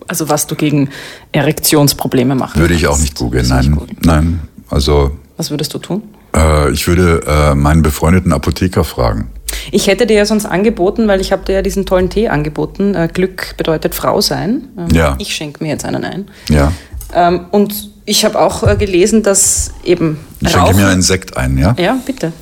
Also was du gegen Erektionsprobleme machen Würde ich auch nicht googeln, nein. Nein, also... Was würdest du tun? Äh, ich würde äh, meinen befreundeten Apotheker fragen. Ich hätte dir ja sonst angeboten, weil ich habe dir ja diesen tollen Tee angeboten. Äh, Glück bedeutet Frau sein. Ähm, ja. Ich schenke mir jetzt einen ein. Ja. Ähm, und ich habe auch äh, gelesen, dass eben. Ich schenke mir einen Sekt ein, ja? Ja, bitte.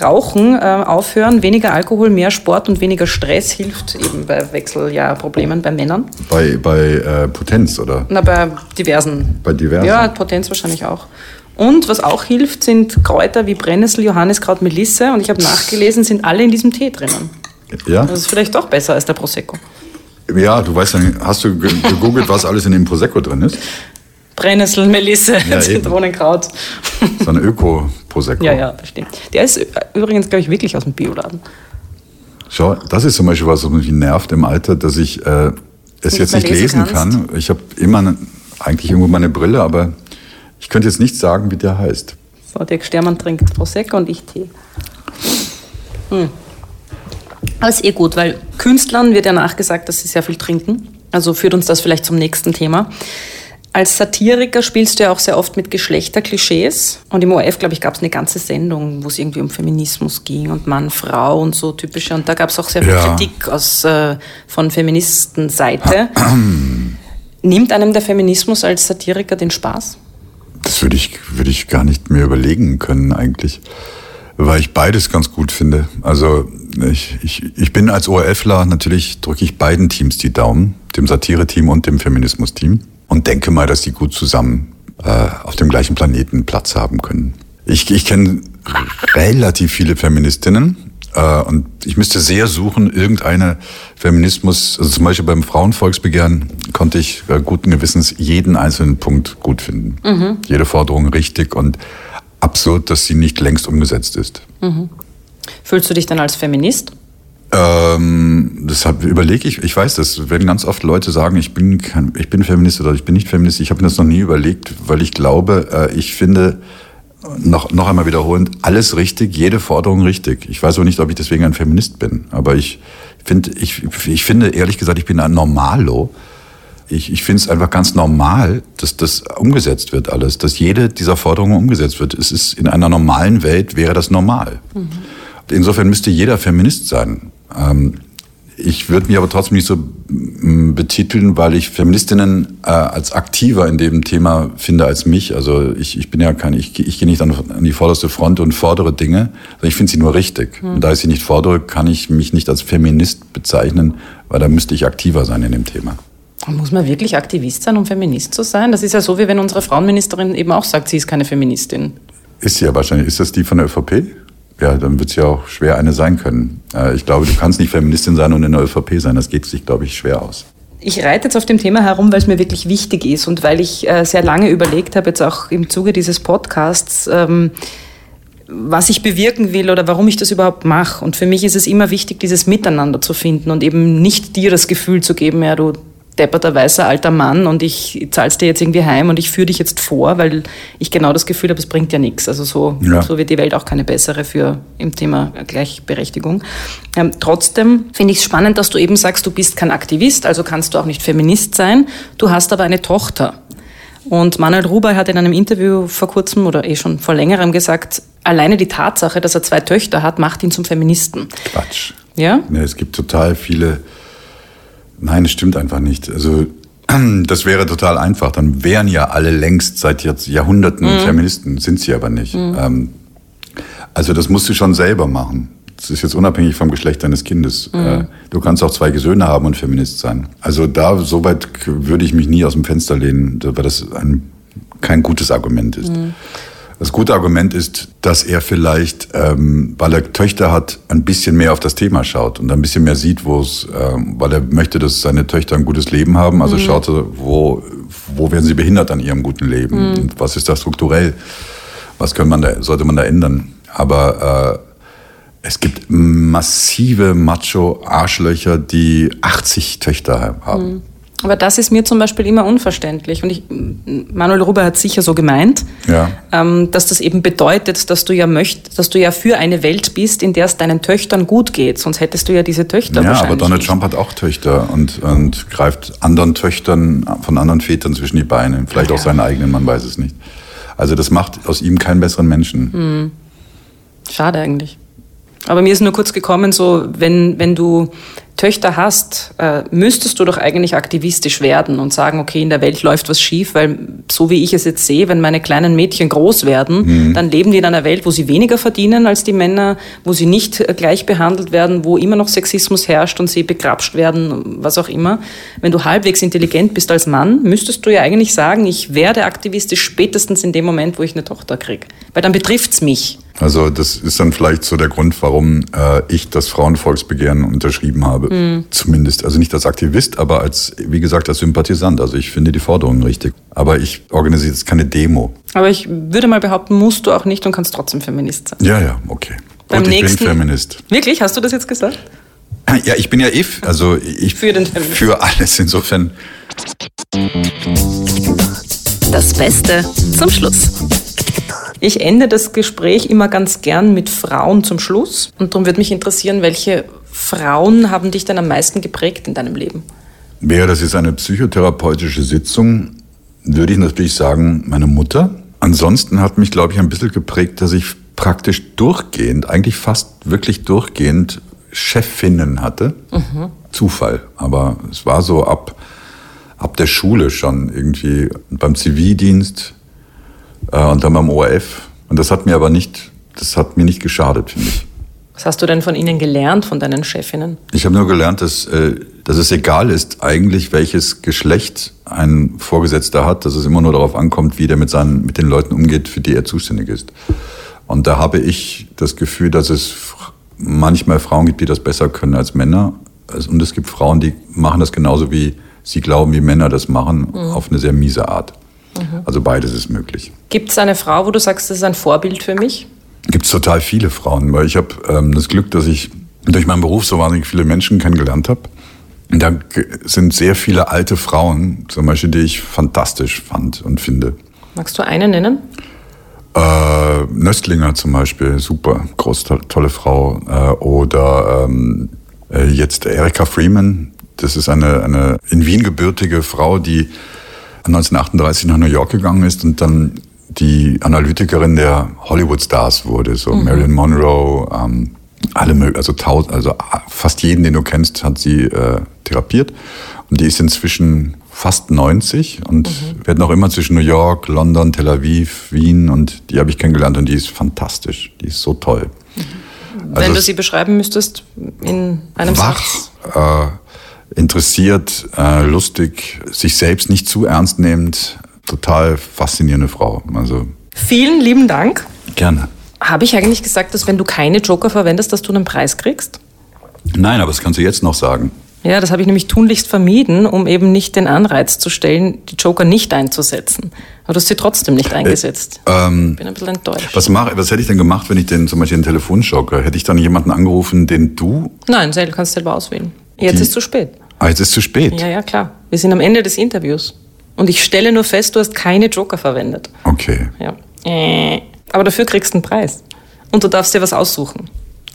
Rauchen, äh, aufhören, weniger Alkohol, mehr Sport und weniger Stress hilft eben bei Wechseljahrproblemen bei Männern. Bei, bei äh, Potenz, oder? Na, bei diversen. Bei diversen? Ja, Potenz wahrscheinlich auch. Und was auch hilft, sind Kräuter wie Brennnessel, Johanniskraut, Melisse. Und ich habe nachgelesen, sind alle in diesem Tee drinnen. Ja. Das ist vielleicht doch besser als der Prosecco. Ja, du weißt ja, hast du gegoogelt, was alles in dem Prosecco drin ist? Brennnessel, Melisse, ja, Zitronenkraut. So ein Öko-Prosecco. Ja, ja, verstehe. Der ist übrigens, glaube ich, wirklich aus dem Bioladen. Schau, das ist zum Beispiel was, was mich nervt im Alter, dass ich äh, es nicht jetzt nicht lesen, lesen kann. Ich habe immer eigentlich irgendwo meine Brille, aber ich könnte jetzt nicht sagen, wie der heißt. So, Dirk Stermann trinkt Prosecco und ich Tee. Hm. Aber ist eh gut, weil Künstlern wird ja nachgesagt, dass sie sehr viel trinken. Also führt uns das vielleicht zum nächsten Thema. Als Satiriker spielst du ja auch sehr oft mit Geschlechterklischees. Und im ORF, glaube ich, gab es eine ganze Sendung, wo es irgendwie um Feminismus ging und Mann, Frau und so typische. Und da gab es auch sehr viel ja. Kritik aus, äh, von Feministenseite. Nimmt einem der Feminismus als Satiriker den Spaß? Das würde ich, würde ich gar nicht mehr überlegen können eigentlich, weil ich beides ganz gut finde. Also ich, ich, ich bin als ORFler, natürlich drücke ich beiden Teams die Daumen, dem Satire-Team und dem Feminismus-Team und denke mal, dass die gut zusammen äh, auf dem gleichen Planeten Platz haben können. Ich, ich kenne relativ viele Feministinnen, äh, und ich müsste sehr suchen, irgendeine Feminismus, also zum Beispiel beim Frauenvolksbegehren konnte ich äh, guten Gewissens jeden einzelnen Punkt gut finden. Mhm. Jede Forderung richtig und absurd, dass sie nicht längst umgesetzt ist. Mhm. Fühlst du dich dann als Feminist? Ähm, deshalb überlege ich, ich weiß, das werden ganz oft Leute sagen, ich bin, kein, ich bin Feminist oder ich bin nicht Feminist. Ich habe mir das noch nie überlegt, weil ich glaube, äh, ich finde, noch, noch einmal wiederholend, alles richtig, jede Forderung richtig. Ich weiß auch nicht, ob ich deswegen ein Feminist bin, aber ich finde, ich, ich finde ehrlich gesagt, ich bin ein Normalo. Ich, ich finde es einfach ganz normal, dass das umgesetzt wird alles, dass jede dieser Forderungen umgesetzt wird. Es ist in einer normalen Welt wäre das normal. Mhm. Insofern müsste jeder Feminist sein. Ähm, ich würde mich aber trotzdem nicht so mm, betiteln, weil ich Feministinnen äh, als aktiver in dem Thema finde als mich. Also ich, ich bin ja kein, ich, ich gehe nicht an, an die vorderste Front und fordere Dinge, sondern ich finde sie nur richtig. Hm. Und da ich sie nicht fordere, kann ich mich nicht als Feminist bezeichnen, weil da müsste ich aktiver sein in dem Thema. Muss man wirklich Aktivist sein, um Feminist zu sein? Das ist ja so, wie wenn unsere Frauenministerin eben auch sagt, sie ist keine Feministin. Ist sie ja wahrscheinlich. Ist das die von der ÖVP? Ja, dann wird es ja auch schwer eine sein können. Äh, ich glaube, du kannst nicht Feministin sein und in der ÖVP sein. Das geht sich, glaube ich, schwer aus. Ich reite jetzt auf dem Thema herum, weil es mir wirklich wichtig ist und weil ich äh, sehr lange überlegt habe, jetzt auch im Zuge dieses Podcasts, ähm, was ich bewirken will oder warum ich das überhaupt mache. Und für mich ist es immer wichtig, dieses Miteinander zu finden und eben nicht dir das Gefühl zu geben, ja, du depperter weißer alter Mann und ich zahl's dir jetzt irgendwie heim und ich führe dich jetzt vor, weil ich genau das Gefühl habe, es bringt ja nichts. Also so, Ja. so wird die Welt auch keine bessere für im Thema Gleichberechtigung. Ähm, trotzdem finde ich es spannend, dass du eben sagst, du bist kein Aktivist, also kannst du auch nicht Feminist sein. Du hast aber eine Tochter. Und Manuel Ruber hat in einem Interview vor kurzem oder eh schon vor längerem gesagt, alleine die Tatsache, dass er zwei Töchter hat, macht ihn zum Feministen. Quatsch. Ja? Ja, es gibt total viele. Nein, es stimmt einfach nicht. Also das wäre total einfach. Dann wären ja alle längst seit jetzt Jahrhunderten Feministen, sind sie aber nicht. Ähm, also das musst du schon selber machen. Das ist jetzt unabhängig vom Geschlecht deines Kindes. Äh, Du kannst auch zwei Söhne haben und Feminist sein. Also da, soweit würde ich mich nie aus dem Fenster lehnen, weil das ein, kein gutes Argument ist. Das gute Argument ist, dass er vielleicht, ähm, weil er Töchter hat, ein bisschen mehr auf das Thema schaut und ein bisschen mehr sieht, wo es, ähm, weil er möchte, dass seine Töchter ein gutes Leben haben. Also schaut er, wo, wo werden sie behindert an ihrem guten Leben? Und was ist da strukturell? Was kann man da, sollte man da ändern? Aber äh, es gibt massive Macho-Arschlöcher, die 80 Töchter haben. Aber das ist mir zum Beispiel immer unverständlich. Und ich, Manuel Ruber hat sicher so gemeint, Ja. ähm, dass das eben bedeutet, dass du ja möcht, dass du ja für eine Welt bist, in der es deinen Töchtern gut geht. Sonst hättest du ja diese Töchter Ja, aber Donald nicht. Trump hat auch Töchter und, und greift anderen Töchtern von anderen Vätern zwischen die Beine. Vielleicht auch seinen eigenen, man weiß es nicht. Also das macht aus ihm keinen besseren Menschen. Hm. Schade eigentlich. Aber mir ist nur kurz gekommen, so, wenn, wenn du Töchter hast, äh, müsstest du doch eigentlich aktivistisch werden und sagen, okay, in der Welt läuft was schief, weil so wie ich es jetzt sehe, wenn meine kleinen Mädchen groß werden, dann leben die in einer Welt, wo sie weniger verdienen als die Männer, wo sie nicht äh, gleich behandelt werden, wo immer noch Sexismus herrscht und sie begrapscht werden, was auch immer. Wenn du halbwegs intelligent bist als Mann, müsstest du ja eigentlich sagen, ich werde aktivistisch spätestens in dem Moment, wo ich eine Tochter kriege. Weil dann betrifft's mich. Also das ist dann vielleicht so der Grund, warum äh, ich das Frauenvolksbegehren unterschrieben habe. Zumindest, also nicht als Aktivist, aber als, wie gesagt, als Sympathisant. Also ich finde die Forderungen richtig. Aber ich organisiere jetzt keine Demo. Aber ich würde mal behaupten, musst du auch nicht und kannst trotzdem Feminist sein. Ja, ja, okay. Beim Gut, ich nächsten- bin Feminist. Wirklich? Hast du das jetzt gesagt? Ja, ich bin ja if, also ich Für den für alles insofern. Das Beste zum Schluss. Ich ende das Gespräch immer ganz gern mit Frauen zum Schluss. Und darum würde mich interessieren, welche Frauen haben dich denn am meisten geprägt in deinem Leben? Wäre das jetzt eine psychotherapeutische Sitzung, würde ich natürlich sagen, meine Mutter. Ansonsten hat mich, glaube ich, ein bisschen geprägt, dass ich praktisch durchgehend, eigentlich fast wirklich durchgehend Chefinnen hatte. Zufall. Aber es war so ab, ab der Schule schon irgendwie beim Zivildienst äh, und dann beim ORF. Und das hat mir aber nicht, das hat mir nicht geschadet, finde ich. Was hast du denn von ihnen gelernt, von deinen Chefinnen? Ich habe nur gelernt, dass, äh, dass es egal ist, eigentlich welches Geschlecht ein Vorgesetzter hat, dass es immer nur darauf ankommt, wie der mit, seinen, mit den Leuten umgeht, für die er zuständig ist. Und da habe ich das Gefühl, dass es manchmal Frauen gibt, die das besser können als Männer. Also- Und es gibt Frauen, die machen das genauso, wie sie glauben, wie Männer das machen, auf eine sehr miese Art. Also beides ist möglich. Gibt es eine Frau, wo du sagst, das ist ein Vorbild für mich? Gibt es total viele Frauen, weil ich habe ähm, das Glück, dass ich durch meinen Beruf so wahnsinnig viele Menschen kennengelernt habe. Und da sind sehr viele alte Frauen, zum Beispiel, die ich fantastisch fand und finde. Magst du eine nennen? Äh, Nöstlinger zum Beispiel, super, groß, to tolle Frau. Äh, oder ähm, äh, jetzt Erika Freeman, das ist eine, eine in Wien gebürtige Frau, die 1938 nach New York gegangen ist und dann die Analytikerin der Hollywood-Stars wurde, so Marilyn Monroe, ähm, alle also, tausend, also fast jeden, den du kennst, hat sie äh, therapiert. Und die ist inzwischen fast 90 und wird noch immer zwischen New York, London, Tel Aviv, Wien und die habe ich kennengelernt und die ist fantastisch. Die ist so toll. Wenn Also du es- sie beschreiben müsstest in einem wach, Satz. äh, interessiert, äh, lustig, sich selbst nicht zu ernst nehmend, total faszinierende Frau. Also Vielen lieben Dank. gerne. Habe ich eigentlich gesagt, dass wenn du keine Joker verwendest, dass du einen Preis kriegst? Nein, aber das kannst du jetzt noch sagen. Ja, das habe ich nämlich tunlichst vermieden, um eben nicht den Anreiz zu stellen, die Joker nicht einzusetzen. Aber du hast sie trotzdem nicht eingesetzt. ähm, ich bin ein bisschen enttäuscht. Was, mach, was hätte ich denn gemacht, wenn ich den zum Beispiel einen Telefonjoker, hätte ich dann jemanden angerufen, den du, Nein, du kannst selber auswählen. Jetzt Die- ist zu spät. ah, jetzt ist zu spät. Ja, ja, klar. Wir sind am Ende des Interviews. Und ich stelle nur fest, du hast keine Joker verwendet. Okay. Ja. Äh. Aber dafür kriegst du einen Preis. Und du darfst dir was aussuchen.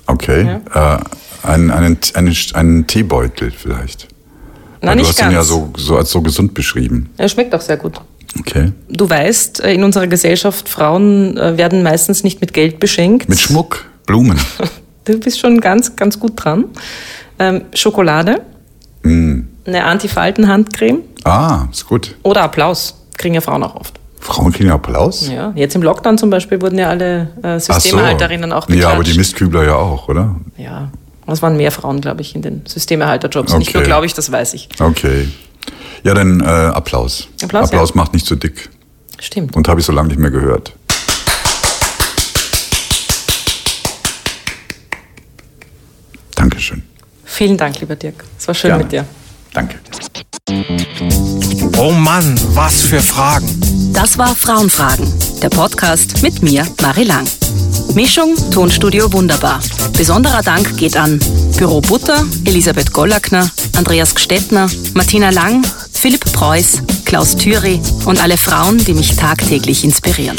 Okay. Äh, einen, einen, einen, einen Teebeutel vielleicht. Nein, Weil du nicht hast ihn ja ganz. so, so als so gesund beschrieben. Er schmeckt auch sehr gut. Okay. Du weißt, äh, in unserer Gesellschaft, Frauen äh, werden meistens nicht mit Geld beschenkt. Mit Schmuck, Blumen. Du bist schon ganz, ganz gut dran. Ähm, Schokolade, Mm. eine Antifalten-Handcreme Ah, ist gut. oder Applaus. Kriegen ja Frauen auch oft. Frauen kriegen Applaus? Ja, jetzt im Lockdown zum Beispiel wurden ja alle äh, Ach so. Systemerhalterinnen auch beklatscht. Ja, aber die Mistkübler ja auch, oder? Ja, es waren mehr Frauen, glaube ich, in den Systemerhalterjobs. Nicht Okay. nur, glaube ich, das weiß ich. Okay. Ja, dann äh, Applaus. Applaus, Applaus ja. macht nicht so dick. Stimmt. Und habe ich so lange nicht mehr gehört. Dankeschön. Vielen Dank, lieber Dirk. Es war schön Gerne. mit dir. Danke. Oh Mann, was für Fragen. Das war Frauenfragen, der Podcast mit mir, Marie Lang. Mischung Tonstudio Wunderbar. Besonderer Dank geht an Büro Butter, Elisabeth Gollackner, Andreas Gstettner, Martina Lang, Philipp Preuß, Klaus Thüry und alle Frauen, die mich tagtäglich inspirieren.